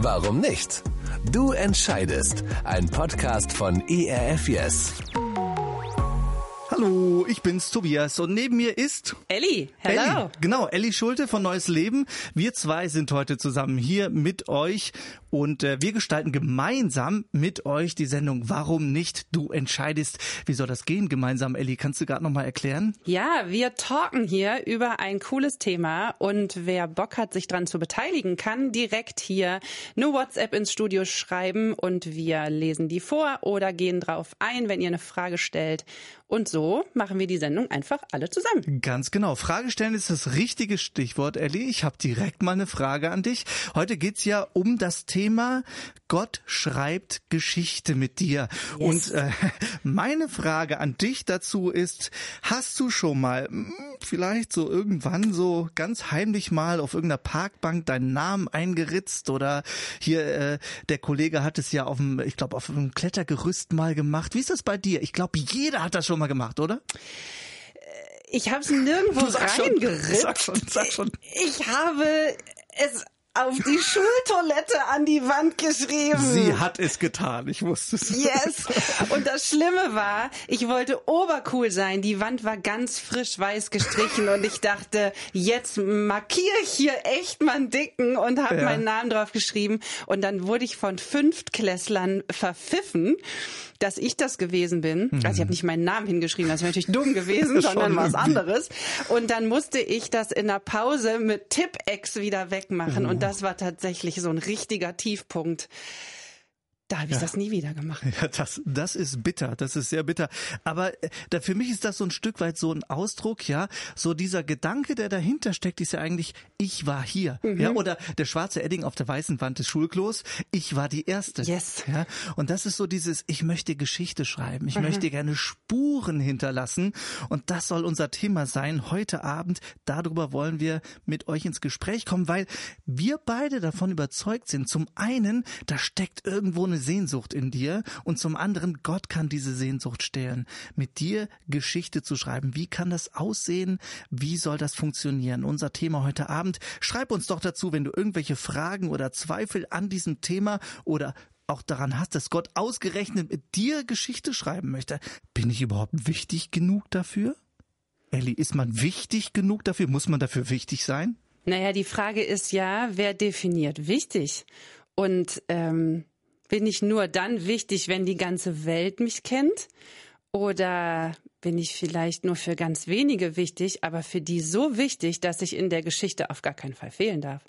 Warum nicht? Du entscheidest. Ein Podcast von ERF Yes. Hallo, ich bin's Tobias und neben mir ist Elli. Hello. Elli. Genau, Elli Schulte von Neues Leben. Wir zwei sind heute zusammen hier mit euch und äh, wir gestalten gemeinsam mit euch die Sendung Warum nicht? Du entscheidest. Wie soll das gehen gemeinsam, Elli? Kannst du gerade noch mal erklären? Ja, wir talken hier über ein cooles Thema und wer Bock hat, sich dran zu beteiligen, kann direkt hier eine WhatsApp ins Studio schreiben und wir lesen die vor oder gehen drauf ein, wenn ihr eine Frage stellt. Und so machen wir die Sendung einfach alle zusammen. Ganz genau. Frage stellen ist das richtige Stichwort, Elli. Ich habe direkt mal eine Frage an dich. Heute geht's ja um das Thema Gott schreibt Geschichte mit dir. Yes. Und äh, meine Frage an dich dazu ist, hast du schon mal hm, vielleicht so irgendwann so ganz heimlich mal auf irgendeiner Parkbank deinen Namen eingeritzt oder hier äh, der Kollege hat es ja auf dem, ich glaube, auf einem Klettergerüst mal gemacht. Wie ist das bei dir? Ich glaube, jeder hat das schon mal gemacht, oder? Ich habe es nirgendwo schon, reingeritzt. sag schon, sag schon. Ich habe es auf die Schultoilette an die Wand geschrieben. Sie hat es getan, ich wusste es. Yes. Und das Schlimme war, ich wollte obercool sein. Die Wand war ganz frisch weiß gestrichen und ich dachte, jetzt markiere ich hier echt mal einen dicken und habe Ja. meinen Namen drauf geschrieben. Und dann wurde ich von Fünftklässlern verpfiffen, dass ich das gewesen bin. Also ich habe nicht meinen Namen hingeschrieben, das wäre natürlich dumm gewesen, sondern was anderes. Und dann musste ich das in der Pause mit Tipp-Ex wieder wegmachen. Oh. Und das war tatsächlich so ein richtiger Tiefpunkt. Da habe ich das nie wieder gemacht. Ja, das, das ist bitter, das ist sehr bitter. Aber äh, da, für mich ist das so ein Stück weit so ein Ausdruck, ja, so dieser Gedanke, der dahinter steckt, ist ja eigentlich, ich war hier, Mhm. ja, oder der schwarze Edding auf der weißen Wand des Schulklos, ich war die Erste. Yes. Ja, und das ist so dieses, ich möchte Geschichte schreiben, Mhm. ich möchte gerne Spuren hinterlassen und das soll unser Thema sein heute Abend. Darüber wollen wir mit euch ins Gespräch kommen, weil wir beide davon überzeugt sind. Zum einen, da steckt irgendwo eine Sehnsucht in dir und zum anderen, Gott kann diese Sehnsucht stehlen. Mit dir Geschichte zu schreiben. Wie kann das aussehen? Wie soll das funktionieren? Unser Thema heute Abend. Schreib uns doch dazu, wenn du irgendwelche Fragen oder Zweifel an diesem Thema oder auch daran hast, dass Gott ausgerechnet mit dir Geschichte schreiben möchte. Bin ich überhaupt wichtig genug dafür? Elli, ist man wichtig genug dafür? Muss man dafür wichtig sein? Naja, die Frage ist ja, wer definiert wichtig? Und ähm, bin ich nur dann wichtig, wenn die ganze Welt mich kennt? Oder bin ich vielleicht nur für ganz wenige wichtig, aber für die so wichtig, dass ich in der Geschichte auf gar keinen Fall fehlen darf?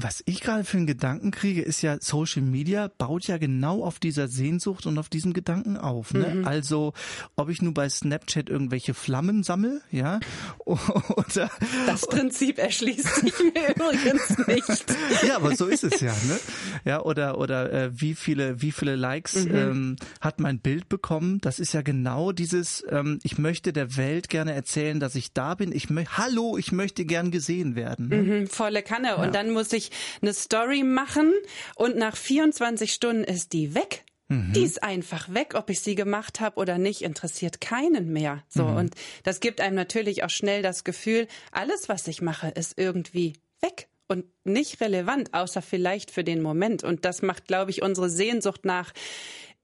Was ich gerade für einen Gedanken kriege, ist ja, Social Media baut ja genau auf dieser Sehnsucht und auf diesem Gedanken auf. Ne? Also, ob ich nur bei Snapchat irgendwelche Flammen sammel, ja, oder Das Prinzip erschließt sich mir übrigens nicht. ja, aber so ist es ja, ne? Ja, oder oder äh, wie viele wie viele Likes ähm, hat mein Bild bekommen? Das ist ja genau dieses. Ähm, ich möchte der Welt gerne erzählen, dass ich da bin. Ich Hallo, ich möchte gern gesehen werden. Ne? Mhm, Volle Kanne. Und dann muss ich eine Story machen und nach 24 Stunden ist die weg. Die ist einfach weg, ob ich sie gemacht habe oder nicht, interessiert keinen mehr. So und das gibt einem natürlich auch schnell das Gefühl, alles was ich mache ist irgendwie weg und nicht relevant, außer vielleicht für den Moment und das macht glaube ich unsere Sehnsucht nach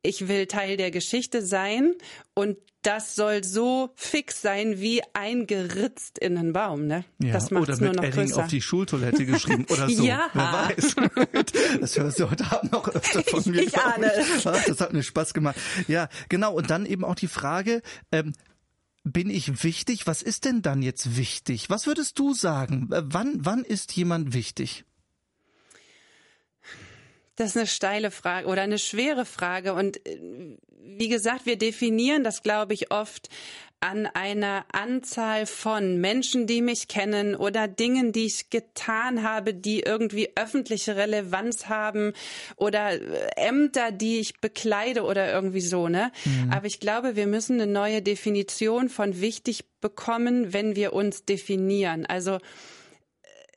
ich will Teil der Geschichte sein und das soll so fix sein wie eingeritzt in einen Baum, ne? Ja, das macht's oder nur mit noch Edding größer. auf die Schultoilette geschrieben oder so. Ja. Wer weiß. Das hörst du heute Abend noch öfter von Ich- mir. ich ahne. Ach, Das hat mir Spaß gemacht. Ja, genau. Und dann eben auch die Frage, ähm, bin ich wichtig? Was ist denn dann jetzt wichtig? Was würdest du sagen? Äh, Wann, wann ist jemand wichtig? Das ist eine steile Frage oder eine schwere Frage. Und äh, wie gesagt, wir definieren das, glaube ich, oft an einer Anzahl von Menschen, die mich kennen oder Dingen, die ich getan habe, die irgendwie öffentliche Relevanz haben oder äh, Ämter, die ich bekleide oder irgendwie so, ne? Aber ich glaube, wir müssen eine neue Definition von wichtig bekommen, wenn wir uns definieren. Also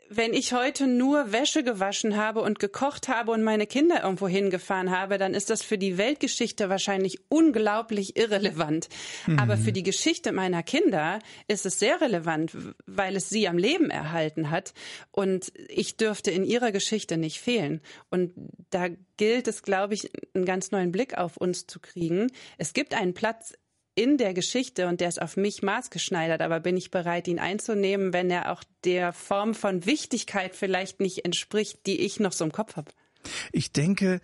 wenn ich heute nur Wäsche gewaschen habe und gekocht habe und meine Kinder irgendwo hingefahren habe, dann ist das für die Weltgeschichte wahrscheinlich unglaublich irrelevant. Mhm. Aber für die Geschichte meiner Kinder ist es sehr relevant, weil es sie am Leben erhalten hat. Und ich dürfte in ihrer Geschichte nicht fehlen. Und da gilt es, glaube ich, einen ganz neuen Blick auf uns zu kriegen. Es gibt einen Platz in der Geschichte und der ist auf mich maßgeschneidert, aber bin ich bereit, ihn einzunehmen, wenn er auch der Form von Wichtigkeit vielleicht nicht entspricht, die ich noch so im Kopf habe. Ich denke,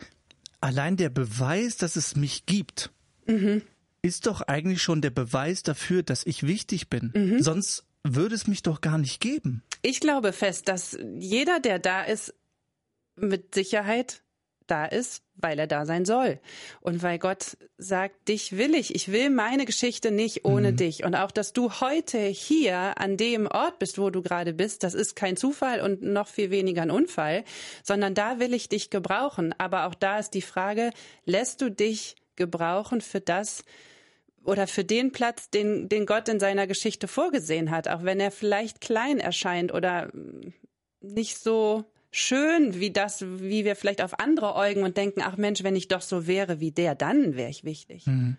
allein der Beweis, dass es mich gibt, mhm. ist doch eigentlich schon der Beweis dafür, dass ich wichtig bin. Mhm. Sonst würde es mich doch gar nicht geben. Ich glaube fest, dass jeder, der da ist, mit Sicherheit da ist, weil er da sein soll. Und weil Gott sagt, dich will ich. Ich will meine Geschichte nicht ohne mhm. dich. Und auch, dass du heute hier an dem Ort bist, wo du gerade bist, das ist kein Zufall und noch viel weniger ein Unfall, sondern da will ich dich gebrauchen. Aber auch da ist die Frage, lässt du dich gebrauchen für das, oder für den Platz, den, den Gott in seiner Geschichte vorgesehen hat, auch wenn er vielleicht klein erscheint oder nicht so schön wie das, wie wir vielleicht auf andere äugen und denken, ach Mensch, wenn ich doch so wäre wie der, dann wäre ich wichtig. Mhm.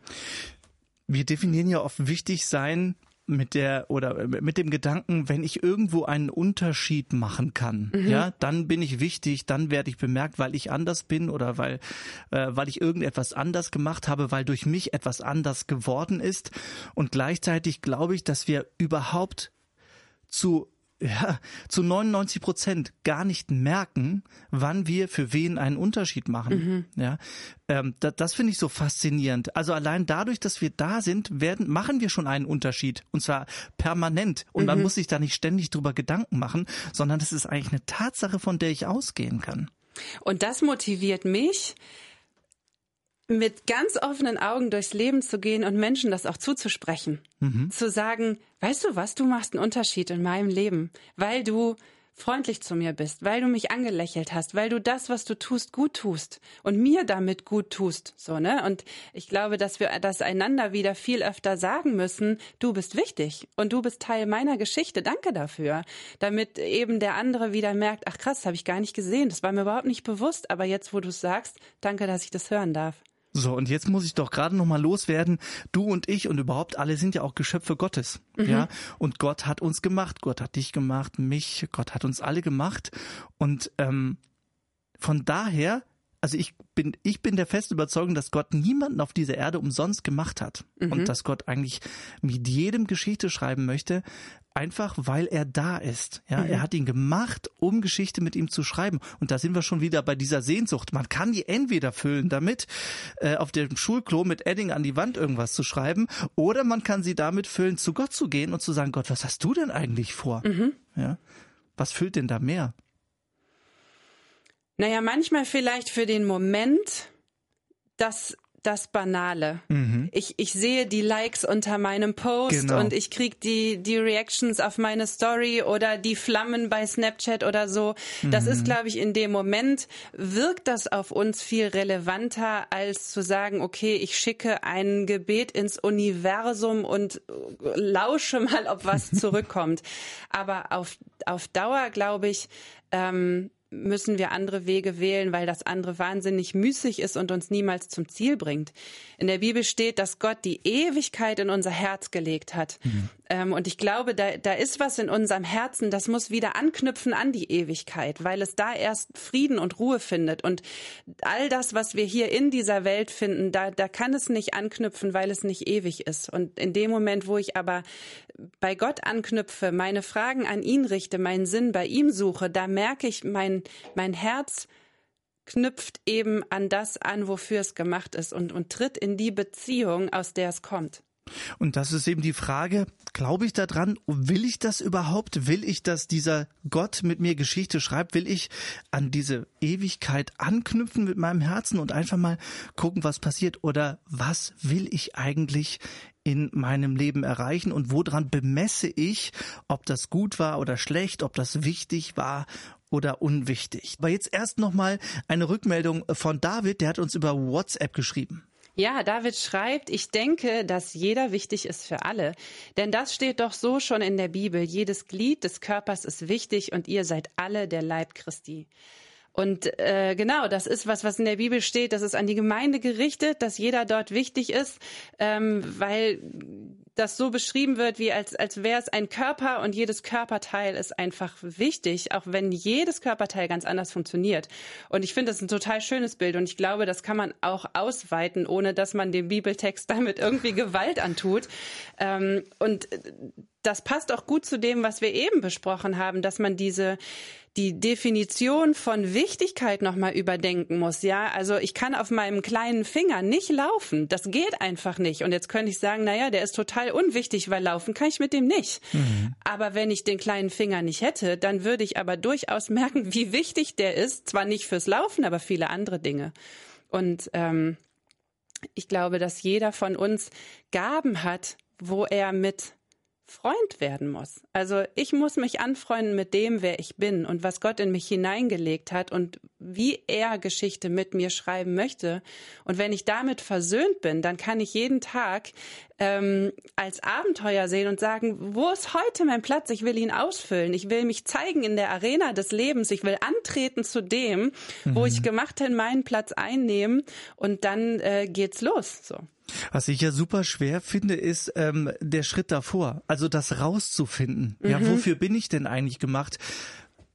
Wir definieren ja oft wichtig sein mit der oder mit dem Gedanken, wenn ich irgendwo einen Unterschied machen kann, mhm. ja, dann bin ich wichtig, dann werde ich bemerkt, weil ich anders bin oder weil äh, weil ich irgendetwas anders gemacht habe, weil durch mich etwas anders geworden ist und gleichzeitig glaube ich, dass wir überhaupt zu ja, zu 99 Prozent gar nicht merken, wann wir für wen einen Unterschied machen. Mhm. Ja, ähm, das, das finde ich so faszinierend. Also allein dadurch, dass wir da sind, werden, machen wir schon einen Unterschied und zwar permanent. Und mhm. man muss sich da nicht ständig drüber Gedanken machen, sondern das ist eigentlich eine Tatsache, von der ich ausgehen kann. Und das motiviert mich, mit ganz offenen Augen durchs Leben zu gehen und Menschen das auch zuzusprechen. Mhm. Zu sagen, weißt du was, du machst einen Unterschied in meinem Leben, weil du freundlich zu mir bist, weil du mich angelächelt hast, weil du das, was du tust, gut tust und mir damit gut tust, so, ne? Und ich glaube, dass wir das einander wieder viel öfter sagen müssen, du bist wichtig und du bist Teil meiner Geschichte, danke dafür, damit eben der andere wieder merkt, ach krass, habe ich gar nicht gesehen, das war mir überhaupt nicht bewusst, aber jetzt, wo du es sagst, danke, dass ich das hören darf. So, und jetzt muss ich doch gerade noch mal loswerden. Du und ich und überhaupt alle sind ja auch Geschöpfe Gottes. Mhm. Ja. Und Gott hat uns gemacht. Gott hat dich gemacht, mich. Gott hat uns alle gemacht. Und ähm, von daher also ich bin, ich bin der festen Überzeugung, dass Gott niemanden auf dieser Erde umsonst gemacht hat. Mhm. Und dass Gott eigentlich mit jedem Geschichte schreiben möchte, einfach weil er da ist. Ja, mhm. er hat ihn gemacht, um Geschichte mit ihm zu schreiben. Und da sind wir schon wieder bei dieser Sehnsucht. Man kann die entweder füllen damit, äh, auf dem Schulklo mit Edding an die Wand irgendwas zu schreiben, oder man kann sie damit füllen, zu Gott zu gehen und zu sagen, Gott, was hast du denn eigentlich vor? Mhm. Ja, was füllt denn da mehr? Naja, manchmal vielleicht für den Moment das das Banale. Mhm. Ich, ich sehe die Likes unter meinem Post genau. und ich krieg die, die Reactions auf meine Story oder die Flammen bei Snapchat oder so. Das mhm. ist, glaube ich, in dem Moment wirkt das auf uns viel relevanter, als zu sagen, okay, ich schicke ein Gebet ins Universum und lausche mal, ob was zurückkommt. Aber auf, auf Dauer, glaube ich, ähm, müssen wir andere Wege wählen, weil das andere wahnsinnig müßig ist und uns niemals zum Ziel bringt. In der Bibel steht, dass Gott die Ewigkeit in unser Herz gelegt hat. Mhm. Ähm, und ich glaube, da, da ist was in unserem Herzen, das muss wieder anknüpfen an die Ewigkeit, weil es da erst Frieden und Ruhe findet. Und all das, was wir hier in dieser Welt finden, da, da kann es nicht anknüpfen, weil es nicht ewig ist. Und in dem Moment, wo ich aber bei Gott anknüpfe, meine Fragen an ihn richte, meinen Sinn bei ihm suche, da merke ich, mein, mein Herz knüpft eben an das an, wofür es gemacht ist und, und tritt in die Beziehung, aus der es kommt. Und das ist eben die Frage, glaube ich daran? Will ich das überhaupt? Will ich, dass dieser Gott mit mir Geschichte schreibt? Will ich an diese Ewigkeit anknüpfen mit meinem Herzen und einfach mal gucken, was passiert? Oder was will ich eigentlich in meinem Leben erreichen und woran bemesse ich, ob das gut war oder schlecht, ob das wichtig war oder unwichtig. Aber jetzt erst nochmal eine Rückmeldung von David, der hat uns über WhatsApp geschrieben. Ja, David schreibt, ich denke, dass jeder wichtig ist für alle. Denn das steht doch so schon in der Bibel. Jedes Glied des Körpers ist wichtig und ihr seid alle der Leib Christi. Und äh, genau, das ist was, was in der Bibel steht. Das ist an die Gemeinde gerichtet, dass jeder dort wichtig ist, ähm, weil das so beschrieben wird, wie als, als wäre es ein Körper und jedes Körperteil ist einfach wichtig, auch wenn jedes Körperteil ganz anders funktioniert. Und ich finde das ein total schönes Bild und ich glaube, das kann man auch ausweiten, ohne dass man dem Bibeltext damit irgendwie Gewalt antut. Ähm, und das passt auch gut zu dem, was wir eben besprochen haben, dass man diese die Definition von Wichtigkeit nochmal überdenken muss. Ja, also ich kann auf meinem kleinen Finger nicht laufen. Das geht einfach nicht. Und jetzt könnte ich sagen, naja, der ist total unwichtig, weil laufen kann ich mit dem nicht. Mhm. Aber wenn ich den kleinen Finger nicht hätte, dann würde ich aber durchaus merken, wie wichtig der ist. Zwar nicht fürs Laufen, aber viele andere Dinge. Und ähm, ich glaube, dass jeder von uns Gaben hat, wo er mit Freund werden muss. Also ich muss mich anfreunden mit dem, wer ich bin und was Gott in mich hineingelegt hat und wie er Geschichte mit mir schreiben möchte. Und wenn ich damit versöhnt bin, dann kann ich jeden Tag ähm, als Abenteuer sehen und sagen, wo ist heute mein Platz? Ich will ihn ausfüllen. Ich will mich zeigen in der Arena des Lebens. Ich will antreten zu dem, mhm. wo ich gemacht bin, meinen Platz einnehmen und dann äh, geht's los. So. Was ich ja super schwer finde, ist ähm, der Schritt davor, also das rauszufinden. Mhm. Ja, wofür bin ich denn eigentlich gemacht?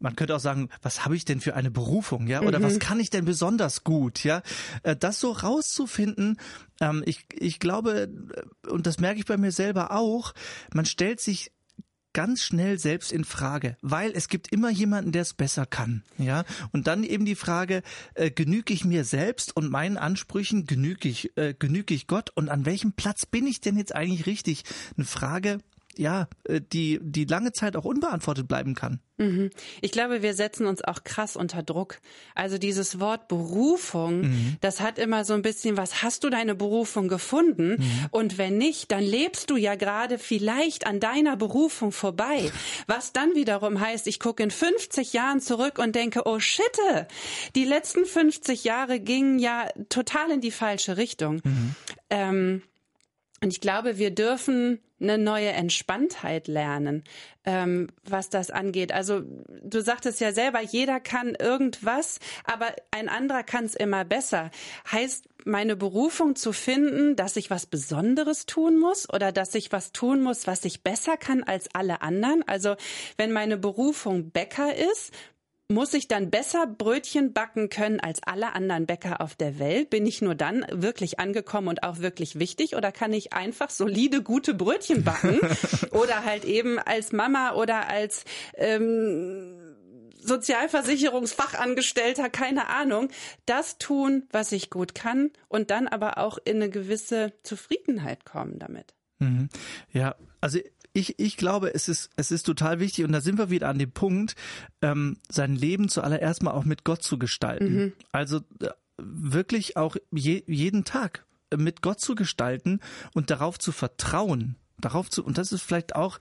Man könnte auch sagen, was habe ich denn für eine Berufung, ja? Oder mhm. was kann ich denn besonders gut, ja? Äh, das so rauszufinden, ähm, ich, ich glaube, äh, und das merke ich bei mir selber auch, man stellt sich ganz schnell selbst in Frage, weil es gibt immer jemanden, der es besser kann, ja. Und dann eben die Frage: äh, Genüge ich mir selbst und meinen Ansprüchen? Genüge ich äh, genüge ich Gott? Und an welchem Platz bin ich denn jetzt eigentlich richtig? Eine Frage, ja, äh, die, die lange Zeit auch unbeantwortet bleiben kann. Mhm. Ich glaube, wir setzen uns auch krass unter Druck. Also dieses Wort Berufung, mhm. das hat immer so ein bisschen was, hast du deine Berufung gefunden? Mhm. Und wenn nicht, dann lebst du ja gerade vielleicht an deiner Berufung vorbei. Was dann wiederum heißt, ich gucke in 50 Jahren zurück und denke, oh shit, die letzten 50 Jahre gingen ja total in die falsche Richtung. Mhm. Ähm, und ich glaube, wir dürfen eine neue Entspanntheit lernen, ähm, was das angeht. Also du sagtest ja selber, jeder kann irgendwas, aber ein anderer kann es immer besser. Heißt meine Berufung zu finden, dass ich was Besonderes tun muss oder dass ich was tun muss, was ich besser kann als alle anderen? Also wenn meine Berufung Bäcker ist, muss ich dann besser Brötchen backen können als alle anderen Bäcker auf der Welt? Bin ich nur dann wirklich angekommen und auch wirklich wichtig? Oder kann ich einfach solide, gute Brötchen backen? oder halt eben als Mama oder als ähm, Sozialversicherungsfachangestellter, keine Ahnung, das tun, was ich gut kann und dann aber auch in eine gewisse Zufriedenheit kommen damit. Mhm. Ja, also ich, ich glaube, es ist, es ist total wichtig, und da sind wir wieder an dem Punkt, ähm, sein Leben zuallererst mal auch mit Gott zu gestalten. Mhm. Also äh, wirklich auch je, jeden Tag mit Gott zu gestalten und darauf zu vertrauen. Darauf zu, und das ist vielleicht auch,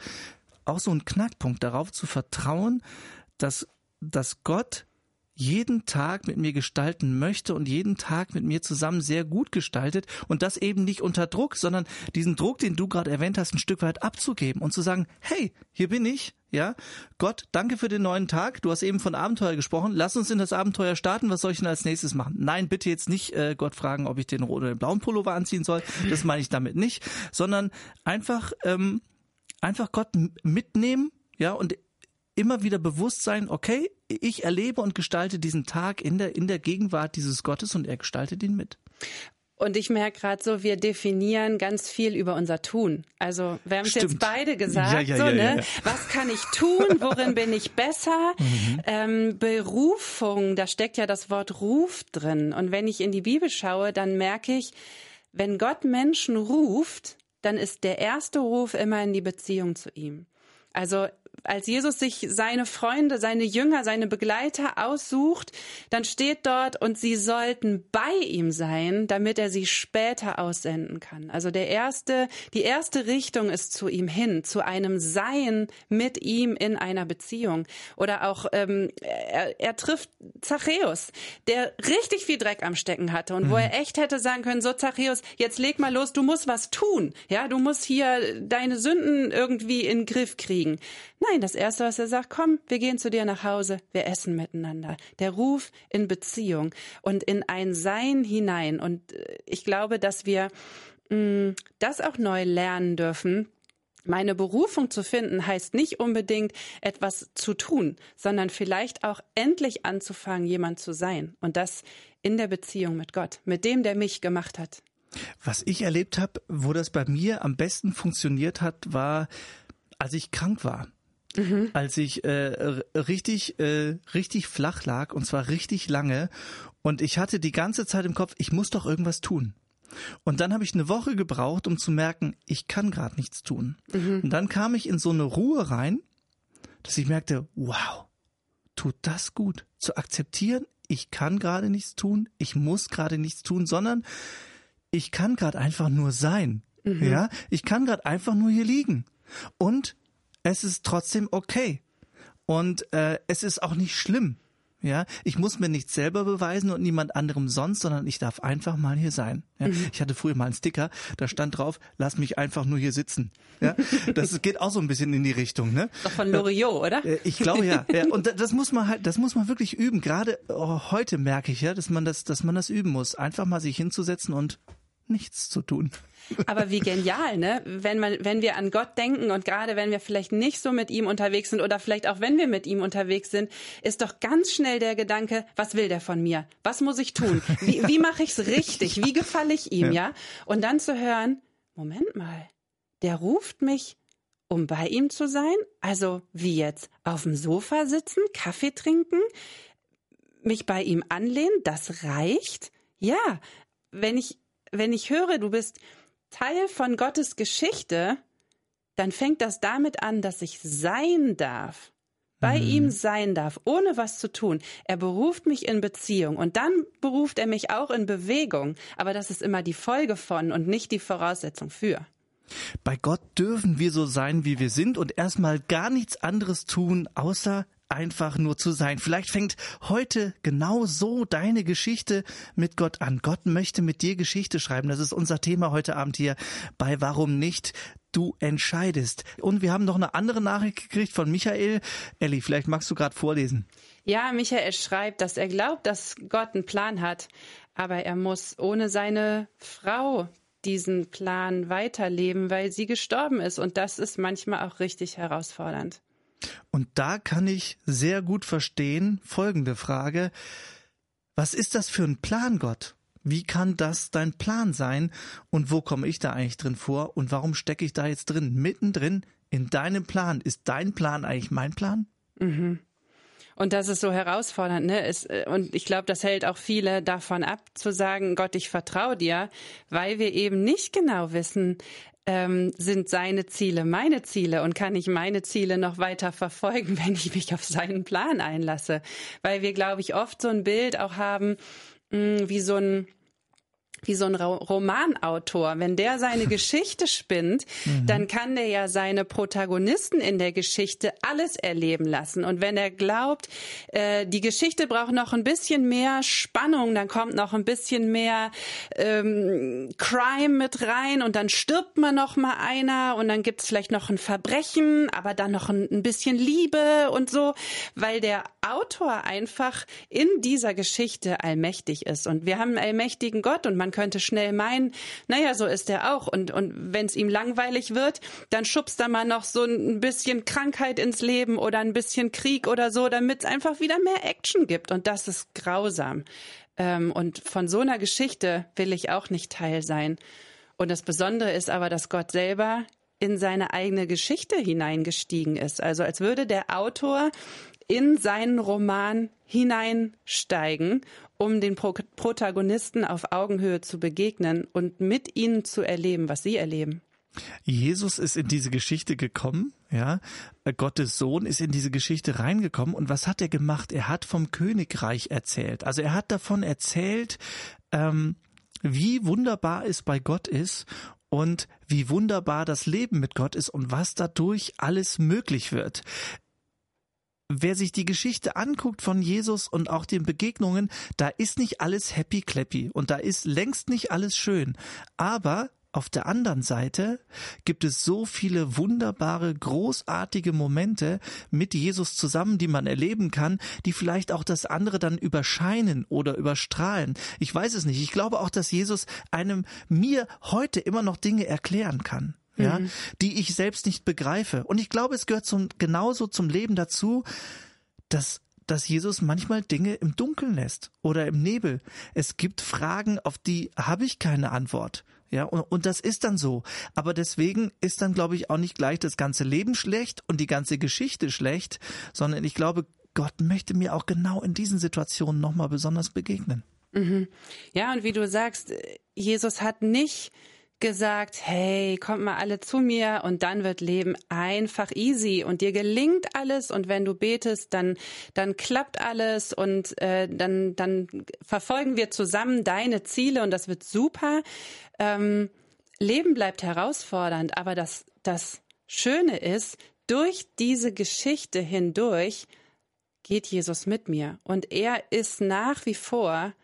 auch so ein Knackpunkt, darauf zu vertrauen, dass, dass Gott jeden Tag mit mir gestalten möchte und jeden Tag mit mir zusammen sehr gut gestaltet und das eben nicht unter Druck, sondern diesen Druck, den du gerade erwähnt hast, ein Stück weit abzugeben und zu sagen, hey, hier bin ich, ja, Gott, danke für den neuen Tag. Du hast eben von Abenteuer gesprochen. Lass uns in das Abenteuer starten. Was soll ich denn als nächstes machen? Nein, bitte jetzt nicht äh, Gott fragen, ob ich den roten oder den blauen Pullover anziehen soll. Das meine ich damit nicht, sondern einfach, ähm, einfach Gott mitnehmen, ja, und immer wieder bewusst sein, okay, ich erlebe und gestalte diesen Tag in der, in der Gegenwart dieses Gottes und er gestaltet ihn mit. Und ich merke gerade so, wir definieren ganz viel über unser Tun. Also wir haben es jetzt beide gesagt, ja, ja, so, ja, ne? was kann ich tun, worin bin ich besser? Mhm. Ähm, Berufung, da steckt ja das Wort Ruf drin. Und wenn ich in die Bibel schaue, dann merke ich, wenn Gott Menschen ruft, dann ist der erste Ruf immer in die Beziehung zu ihm. Also als Jesus sich seine Freunde, seine Jünger, seine Begleiter aussucht, dann steht dort, und sie sollten bei ihm sein, damit er sie später aussenden kann. Also der erste, die erste Richtung ist zu ihm hin, zu einem Sein mit ihm in einer Beziehung. Oder auch, ähm, er, er trifft Zachäus, der richtig viel Dreck am Stecken hatte und mhm. wo er echt hätte sagen können, so Zachäus, jetzt leg mal los, du musst was tun. Ja, du musst hier deine Sünden irgendwie in den Griff kriegen. Nein, das Erste, was er sagt, komm, wir gehen zu dir nach Hause, wir essen miteinander. Der Ruf in Beziehung und in ein Sein hinein. Und äh, ich glaube, dass wir mh, mm, das auch neu lernen dürfen. Meine Berufung zu finden heißt nicht unbedingt etwas zu tun, sondern vielleicht auch endlich anzufangen, jemand zu sein. Und das in der Beziehung mit Gott, mit dem, der mich gemacht hat. Was ich erlebt habe, wo das bei mir am besten funktioniert hat, war, als ich krank war mhm. als ich äh, richtig, äh, richtig flach lag und zwar richtig lange. Und ich hatte die ganze Zeit im Kopf, ich muss doch irgendwas tun. Und dann habe ich eine Woche gebraucht, um zu merken, ich kann gerade nichts tun. Mhm. Und dann kam ich in so eine Ruhe rein, dass ich merkte, wow, tut das gut, zu akzeptieren, ich kann gerade nichts tun, ich muss gerade nichts tun, sondern ich kann gerade einfach nur sein. Mhm. Ja, ich kann gerade einfach nur hier liegen. Und es ist trotzdem okay. Und äh, es ist auch nicht schlimm. Ja, ich muss mir nicht selber beweisen und niemand anderem sonst, sondern ich darf einfach mal hier sein. Ja, mhm. Ich hatte früher mal einen Sticker, da stand drauf, lass mich einfach nur hier sitzen. Ja, das geht auch so ein bisschen in die Richtung, ne? Doch von Loriot, oder? Äh, ich glaube ja. ja. Und das muss man halt, das muss man wirklich üben. Gerade oh, heute merke ich ja, dass man das, dass man das üben muss, einfach mal sich hinzusetzen und nichts zu tun. Aber wie genial, ne? Wenn man, wenn wir an Gott denken und gerade wenn wir vielleicht nicht so mit ihm unterwegs sind oder vielleicht auch wenn wir mit ihm unterwegs sind, ist doch ganz schnell der Gedanke, was will der von mir? Was muss ich tun? Wie, wie mache ich's richtig? Wie gefalle ich ihm, ja. ja? Und dann zu hören, Moment mal, der ruft mich, um bei ihm zu sein? Also wie jetzt? Auf dem Sofa sitzen, Kaffee trinken, mich bei ihm anlehnen, das reicht? Ja, wenn ich wenn ich höre, du bist Teil von Gottes Geschichte, dann fängt das damit an, dass ich sein darf. Bei mhm. ihm sein darf, ohne was zu tun. Er beruft mich in Beziehung und dann beruft er mich auch in Bewegung. Aber das ist immer die Folge von und nicht die Voraussetzung für. Bei Gott dürfen wir so sein, wie wir sind und erstmal gar nichts anderes tun, außer einfach nur zu sein. Vielleicht fängt heute genau so deine Geschichte mit Gott an. Gott möchte mit dir Geschichte schreiben. Das ist unser Thema heute Abend hier bei Warum nicht? Du entscheidest. Und wir haben noch eine andere Nachricht gekriegt von Michael. Elli, vielleicht magst du gerade vorlesen. Ja, Michael schreibt, dass er glaubt, dass Gott einen Plan hat, aber er muss ohne seine Frau diesen Plan weiterleben, weil sie gestorben ist. Und das ist manchmal auch richtig herausfordernd. Und da kann ich sehr gut verstehen, folgende Frage, was ist das für ein Plan, Gott? Wie kann das dein Plan sein? Und wo komme ich da eigentlich drin vor? Und warum stecke ich da jetzt drin? Mittendrin in deinem Plan. Ist dein Plan eigentlich mein Plan? Mhm. Und das ist so herausfordernd, ne? Es, äh, und ich glaube, das hält auch viele davon ab, zu sagen, Gott, ich vertraue dir, weil wir eben nicht genau wissen, ähm, sind seine Ziele meine Ziele und kann ich meine Ziele noch weiter verfolgen, wenn ich mich auf seinen Plan einlasse? Weil wir, glaube ich, oft so ein Bild auch haben, mh, mm, wie so ein wie so ein Romanautor. Wenn der seine Geschichte spinnt, mhm. dann kann der ja seine Protagonisten in der Geschichte alles erleben lassen. Und wenn er glaubt, äh, die Geschichte braucht noch ein bisschen mehr Spannung, dann kommt noch ein bisschen mehr ähm, Crime mit rein und dann stirbt man noch mal einer und dann gibt's vielleicht noch ein Verbrechen, aber dann noch ein, ein bisschen Liebe und so, weil der Autor einfach in dieser Geschichte allmächtig ist. Und wir haben einen allmächtigen Gott und man man könnte schnell meinen, naja, so ist er auch. Und, und wenn es ihm langweilig wird, dann schubst er mal noch so ein bisschen Krankheit ins Leben oder ein bisschen Krieg oder so, damit es einfach wieder mehr Action gibt. Und das ist grausam. Ähm, und von so einer Geschichte will ich auch nicht Teil sein. Und das Besondere ist aber, dass Gott selber in seine eigene Geschichte hineingestiegen ist. Also als würde der Autor in seinen Roman hineinsteigen um den Pro Protagonisten auf Augenhöhe zu begegnen und mit ihnen zu erleben, was sie erleben. Jesus ist in diese Geschichte gekommen, ja. Gottes Sohn ist in diese Geschichte reingekommen und was hat er gemacht? Er hat vom Königreich erzählt. Also er hat davon erzählt, ähm, wie wunderbar es bei Gott ist und wie wunderbar das Leben mit Gott ist und was dadurch alles möglich wird. Wer sich die Geschichte anguckt von Jesus und auch den Begegnungen, da ist nicht alles happy clappy und da ist längst nicht alles schön. Aber auf der anderen Seite gibt es so viele wunderbare, großartige Momente mit Jesus zusammen, die man erleben kann, die vielleicht auch das andere dann überscheinen oder überstrahlen. Ich weiß es nicht. Ich glaube auch, dass Jesus einem mir heute immer noch Dinge erklären kann. Ja, mhm. die ich selbst nicht begreife. Und ich glaube, es gehört zum, genauso zum Leben dazu, dass dass Jesus manchmal Dinge im Dunkeln lässt oder im Nebel. Es gibt Fragen, auf die habe ich keine Antwort. Ja, und, und das ist dann so. Aber deswegen ist dann, glaube ich, auch nicht gleich das ganze Leben schlecht und die ganze Geschichte schlecht, sondern ich glaube, Gott möchte mir auch genau in diesen Situationen nochmal besonders begegnen. Mhm. Ja, und wie du sagst, Jesus hat nicht gesagt, hey, kommt mal alle zu mir und dann wird Leben einfach easy und dir gelingt alles und wenn du betest, dann dann klappt alles und äh, dann dann verfolgen wir zusammen deine Ziele und das wird super. Ähm, Leben bleibt herausfordernd, aber das das Schöne ist, durch diese Geschichte hindurch geht Jesus mit mir und er ist nach wie vor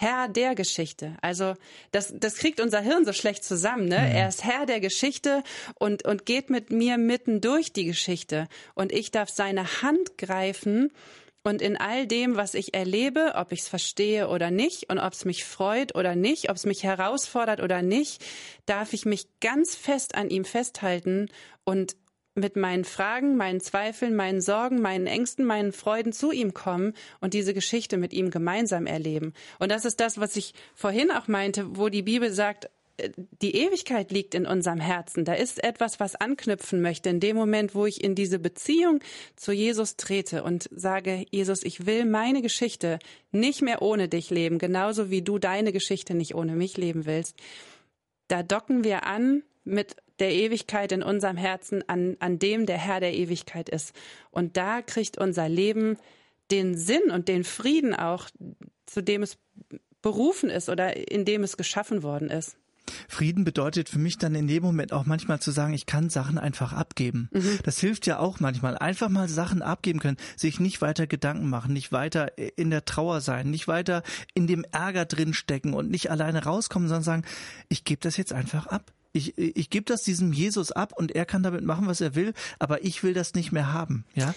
Herr der Geschichte. Also das, das kriegt unser Hirn so schlecht zusammen. Ne? Mhm. Er ist Herr der Geschichte und, und geht mit mir mitten durch die Geschichte. Und ich darf seine Hand greifen und in all dem, was ich erlebe, ob ich es verstehe oder nicht und ob es mich freut oder nicht, ob es mich herausfordert oder nicht, darf ich mich ganz fest an ihm festhalten und mit meinen Fragen, meinen Zweifeln, meinen Sorgen, meinen Ängsten, meinen Freuden zu ihm kommen und diese Geschichte mit ihm gemeinsam erleben. Und das ist das, was ich vorhin auch meinte, wo die Bibel sagt, äh, die Ewigkeit liegt in unserem Herzen. Da ist etwas, was anknüpfen möchte. In dem Moment, wo ich in diese Beziehung zu Jesus trete und sage, Jesus, ich will meine Geschichte nicht mehr ohne dich leben, genauso wie du deine Geschichte nicht ohne mich leben willst. Da docken wir an mit der Ewigkeit in unserem Herzen, an, an dem der Herr der Ewigkeit ist. Und da kriegt unser Leben den Sinn und den Frieden auch, zu dem es berufen ist oder in dem es geschaffen worden ist. Frieden bedeutet für mich dann in dem Moment auch manchmal zu sagen, ich kann Sachen einfach abgeben. Mhm. Das hilft ja auch manchmal. Einfach mal Sachen abgeben können, sich nicht weiter Gedanken machen, nicht weiter in der Trauer sein, nicht weiter in dem Ärger drin stecken und nicht alleine rauskommen, sondern sagen, ich gebe das jetzt einfach ab ich, ich gebe das diesem Jesus ab und er kann damit machen, was er will, aber ich will das nicht mehr haben, ja.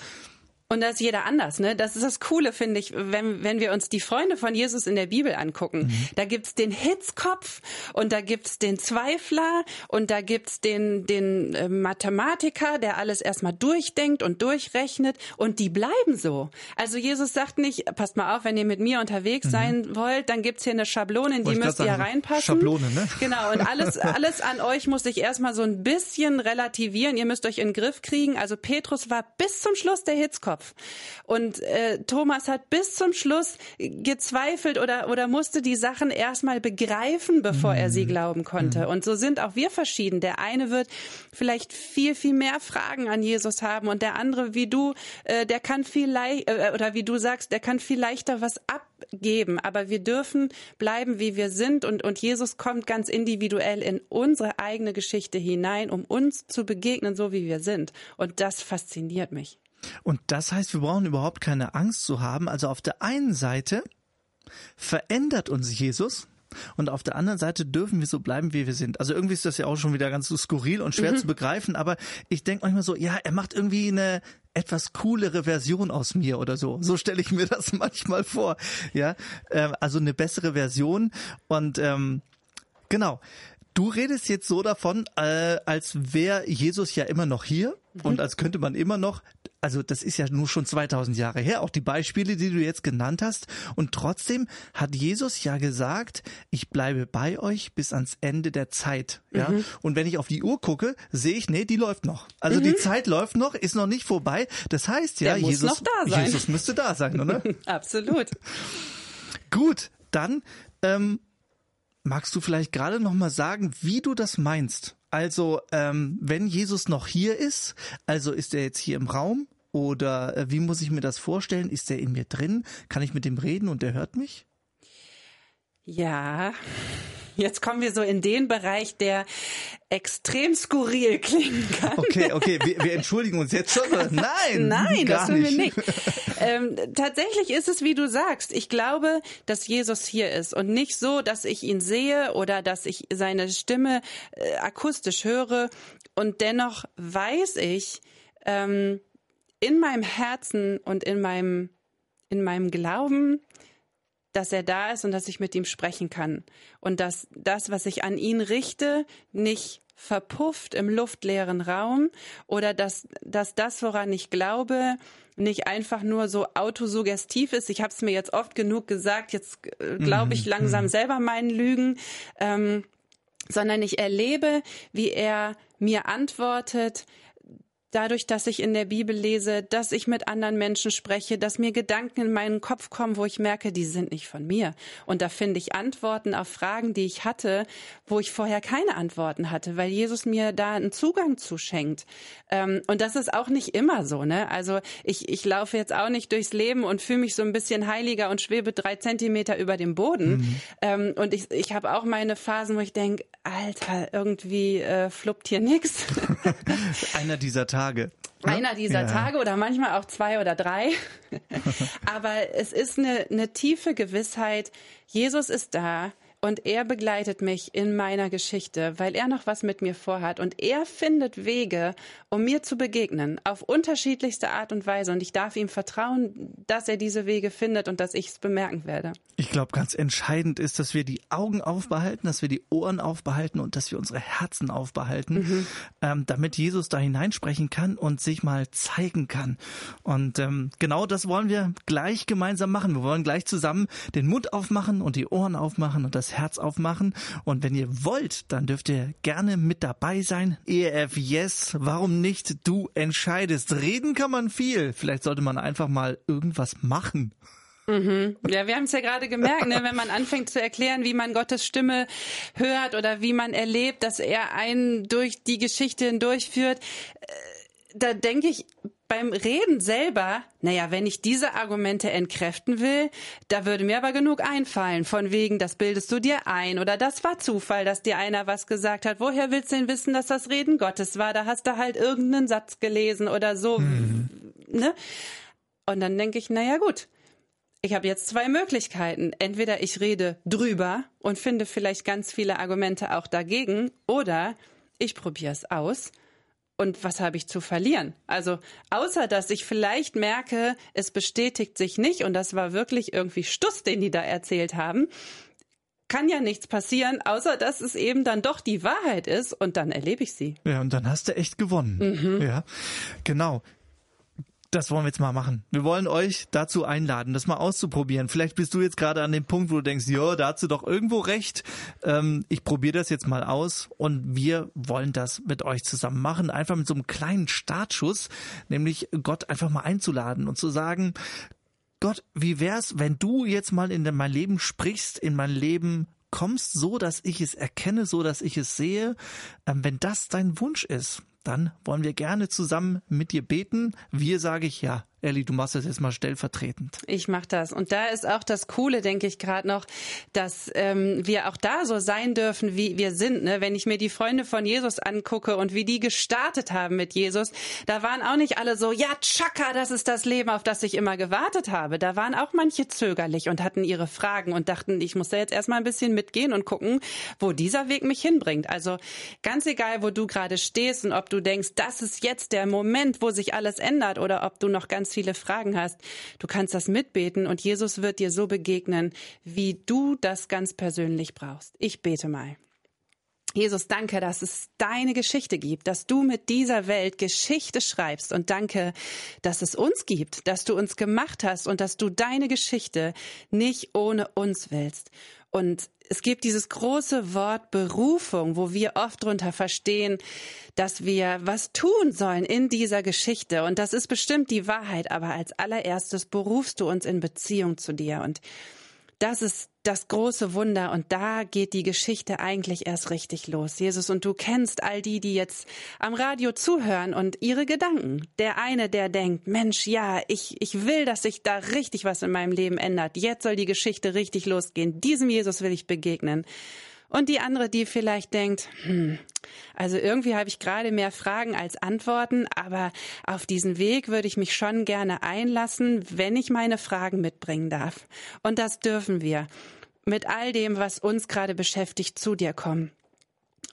Und da ist jeder anders, ne? Das ist das Coole, finde ich, wenn, wenn wir uns die Freunde von Jesus in der Bibel angucken. Mhm. Da gibt's den Hitzkopf und da gibt's den Zweifler und da gibt's den, den äh, Mathematiker, der alles erstmal durchdenkt und durchrechnet und die bleiben so. Also Jesus sagt nicht, passt mal auf, wenn ihr mit mir unterwegs mhm. sein wollt, dann gibt's hier eine Schablone, in die müsst ihr reinpassen. Schablone, ne? Genau, und alles, alles an euch muss ich erstmal so ein bisschen relativieren. Ihr müsst euch in den Griff kriegen. Also Petrus war bis zum Schluss der Hitzkopf. Kopf. Und äh, Thomas hat bis zum Schluss gezweifelt oder, oder musste die Sachen erstmal begreifen, bevor er sie mhm. glauben konnte. Mhm. Und so sind auch wir verschieden. Der eine wird vielleicht viel, viel mehr Fragen an Jesus haben und der andere, wie du, äh, der kann viel äh, oder wie du sagst, der kann viel leichter was abgeben. Aber wir dürfen bleiben, wie wir sind und, und Jesus kommt ganz individuell in unsere eigene Geschichte hinein, um uns zu begegnen, so wie wir sind. Und das fasziniert mich. Und das heißt, wir brauchen überhaupt keine Angst zu haben. Also auf der einen Seite verändert uns Jesus, und auf der anderen Seite dürfen wir so bleiben, wie wir sind. Also irgendwie ist das ja auch schon wieder ganz so skurril und schwer mhm. zu begreifen, aber ich denke manchmal so, ja, er macht irgendwie eine etwas coolere Version aus mir oder so. So stelle ich mir das manchmal vor. Ja, ähm, also eine bessere Version und ähm, genau. Du redest jetzt so davon, äh, als wäre Jesus ja immer noch hier mhm. und als könnte man immer noch, also das ist ja nur schon 2000 Jahre her, auch die Beispiele, die du jetzt genannt hast. Und trotzdem hat Jesus ja gesagt, ich bleibe bei euch bis ans Ende der Zeit. Ja. Mhm. Und wenn ich auf die Uhr gucke, sehe ich, nee, die läuft noch. Also mhm. die Zeit läuft noch, ist noch nicht vorbei. Das heißt ja, Jesus, Jesus müsste da sein, oder? Absolut. Gut, dann ähm, Magst du vielleicht gerade noch mal sagen, wie du das meinst? Also, ähm, wenn Jesus noch hier ist, also ist er jetzt hier im Raum oder äh, wie muss ich mir das vorstellen? Ist er in mir drin? Kann ich mit dem reden und der hört mich? Ja, Jetzt kommen wir so in den Bereich, der extrem skurril klingen kann. Okay, okay, wir, wir entschuldigen uns jetzt schon. Nein, nein, das tun wir nicht. Ähm, tatsächlich ist es, wie du sagst. Ich glaube, dass Jesus hier ist und nicht so, dass ich ihn sehe oder dass ich seine Stimme äh, akustisch höre. Und dennoch weiß ich ähm, in meinem Herzen und in meinem in meinem Glauben, dass er da ist und dass ich mit ihm sprechen kann. Und dass das, was ich an ihn richte, nicht verpufft im luftleeren Raum oder dass, dass das, woran ich glaube, nicht einfach nur so autosuggestiv ist. Ich habe es mir jetzt oft genug gesagt, jetzt äh, glaube ich mhm. langsam mhm. selber meinen Lügen, ähm, sondern ich erlebe, wie er mir antwortet, dadurch, dass ich in der Bibel lese, dass ich mit anderen Menschen spreche, dass mir Gedanken in meinen Kopf kommen, wo ich merke, die sind nicht von mir. Und da finde ich Antworten auf Fragen, die ich hatte, wo ich vorher keine Antworten hatte, weil Jesus mir da einen Zugang zuschenkt. Ähm, und das ist auch nicht immer so, ne? Also ich, ich laufe jetzt auch nicht durchs Leben und fühle mich so ein bisschen heiliger und schwebe drei Zentimeter über dem Boden. Mhm. Ähm, und ich, ich habe auch meine Phasen, wo ich denke, Alter, irgendwie äh, fluppt hier nichts. Einer dieser Tage Tage. Einer dieser ja. Tage oder manchmal auch zwei oder drei. Aber es ist eine, eine tiefe Gewissheit, Jesus ist da, und er begleitet mich in meiner Geschichte, weil er noch was mit mir vorhat. Und er findet Wege, um mir zu begegnen, auf unterschiedlichste Art und Weise. Und ich darf ihm vertrauen, dass er diese Wege findet und dass ich es bemerken werde. Ich glaube, ganz entscheidend ist, dass wir die Augen aufbehalten, dass wir die Ohren aufbehalten und dass wir unsere Herzen aufbehalten, mhm. ähm, damit Jesus da hineinsprechen kann und sich mal zeigen kann. Und ähm, genau das wollen wir gleich gemeinsam machen. Wir wollen gleich zusammen den Mund aufmachen und die Ohren aufmachen und das Herz aufmachen. Und wenn ihr wollt, dann dürft ihr gerne mit dabei sein. ERF Yes, warum nicht? Du entscheidest. Reden kann man viel. Vielleicht sollte man einfach mal irgendwas machen. Mhm. Ja, wir haben es ja gerade gemerkt, ne? wenn man anfängt zu erklären, wie man Gottes Stimme hört oder wie man erlebt, dass er einen durch die Geschichte hindurchführt, äh, da denke ich, beim Reden selber, naja, wenn ich diese Argumente entkräften will, da würde mir aber genug einfallen, von wegen, das bildest du dir ein oder das war Zufall, dass dir einer was gesagt hat. Woher willst du denn wissen, dass das Reden Gottes war? Da hast du halt irgendeinen Satz gelesen oder so, mhm. ne? Und dann denke ich, naja, gut. Ich habe jetzt zwei Möglichkeiten. Entweder ich rede drüber und finde vielleicht ganz viele Argumente auch dagegen, oder ich probiere es aus und was habe ich zu verlieren? Also außer dass ich vielleicht merke, es bestätigt sich nicht und das war wirklich irgendwie Stuss, den die da erzählt haben, kann ja nichts passieren, außer dass es eben dann doch die Wahrheit ist und dann erlebe ich sie. Ja, und dann hast du echt gewonnen. Mhm. Ja, genau. Das wollen wir jetzt mal machen. Wir wollen euch dazu einladen, das mal auszuprobieren. Vielleicht bist du jetzt gerade an dem Punkt, wo du denkst, ja, da hast du doch irgendwo recht. Ähm, ich probiere das jetzt mal aus und wir wollen das mit euch zusammen machen. Einfach mit so einem kleinen Startschuss, nämlich Gott einfach mal einzuladen und zu sagen, Gott, wie wär's, wenn du jetzt mal in mein Leben sprichst, in mein Leben kommst, so dass ich es erkenne, so dass ich es sehe, ähm, wenn das dein Wunsch ist, dann wollen wir gerne zusammen mit dir beten. Wir sage ich ja. Elli, du machst das jetzt mal stellvertretend. Ich mach das. Und da ist auch das Coole, denke ich gerade noch, dass ähm, wir auch da so sein dürfen, wie wir sind. Ne? Wenn ich mir die Freunde von Jesus angucke und wie die gestartet haben mit Jesus, da waren auch nicht alle so, ja, tschakka, das ist das Leben, auf das ich immer gewartet habe. Da waren auch manche zögerlich und hatten ihre Fragen und dachten, ich muss da jetzt erstmal ein bisschen mitgehen und gucken, wo dieser Weg mich hinbringt. Also ganz egal, wo du gerade stehst und ob du denkst, das ist jetzt der Moment, wo sich alles ändert oder ob du noch viele Fragen hast, du kannst das mitbeten und Jesus wird dir so begegnen, wie du das ganz persönlich brauchst. Ich bete mal. Jesus, danke, dass es deine Geschichte gibt, dass du mit dieser Welt Geschichte schreibst und danke, dass es uns gibt, dass du uns gemacht hast und dass du deine Geschichte nicht ohne uns willst. Und es gibt dieses große Wort Berufung, wo wir oft drunter verstehen, dass wir was tun sollen in dieser Geschichte. Und das ist bestimmt die Wahrheit. Aber als allererstes berufst du uns in Beziehung zu dir. Und das ist das große Wunder und da geht die Geschichte eigentlich erst richtig los. Jesus, und du kennst all die, die jetzt am Radio zuhören und ihre Gedanken. Der eine, der denkt, Mensch, ja, ich, ich will, dass sich da richtig was in meinem Leben ändert. Jetzt soll die Geschichte richtig losgehen. Diesem Jesus will ich begegnen. Und die andere, die vielleicht denkt, hm, also irgendwie habe ich gerade mehr Fragen als Antworten, aber auf diesen Weg würde ich mich schon gerne einlassen, wenn ich meine Fragen mitbringen darf. Und das dürfen wir. Mit all dem, was uns gerade beschäftigt, zu dir kommen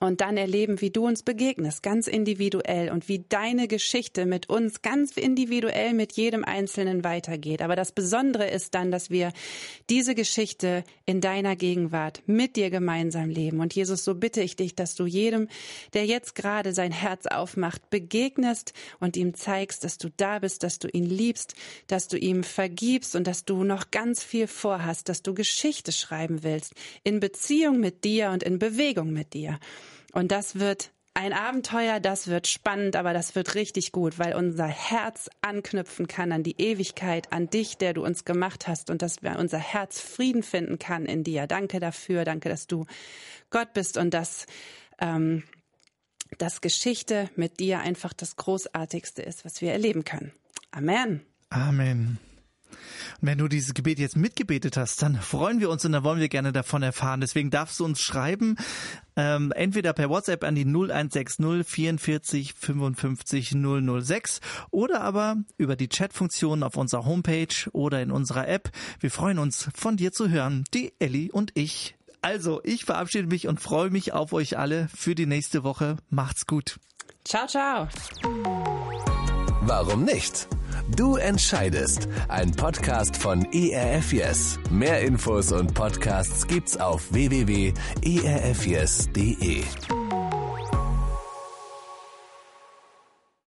und dann erleben, wie du uns begegnest, ganz individuell und wie deine Geschichte mit uns ganz individuell mit jedem Einzelnen weitergeht. Aber das Besondere ist dann, dass wir diese Geschichte in deiner Gegenwart mit dir gemeinsam leben. Und Jesus, so bitte ich dich, dass du jedem, der jetzt gerade sein Herz aufmacht, begegnest und ihm zeigst, dass du da bist, dass du ihn liebst, dass du ihm vergibst und dass du noch ganz viel vorhast, dass du Geschichte schreiben willst in Beziehung mit dir und in Bewegung mit dir. Und das wird ein Abenteuer, das wird spannend, aber das wird richtig gut, weil unser Herz anknüpfen kann an die Ewigkeit, an dich, der du uns gemacht hast und dass unser Herz Frieden finden kann in dir. Danke dafür, danke, dass du Gott bist und dass, ähm, dass Geschichte mit dir einfach das Großartigste ist, was wir erleben können. Amen. Amen. Und wenn du dieses Gebet jetzt mitgebetet hast, dann freuen wir uns und dann wollen wir gerne davon erfahren. Deswegen darfst du uns schreiben, ähm, entweder per WhatsApp an die 0160 44 55 006 oder aber über die Chatfunktion auf unserer Homepage oder in unserer App. Wir freuen uns, von dir zu hören, die Elli und ich. Also, ich verabschiede mich und freue mich auf euch alle für die nächste Woche. Macht's gut. Ciao, ciao. Warum nicht? Du entscheidest. Ein Podcast von ERF Yes. Mehr Infos und Podcasts gibt's auf www.erfyes.de.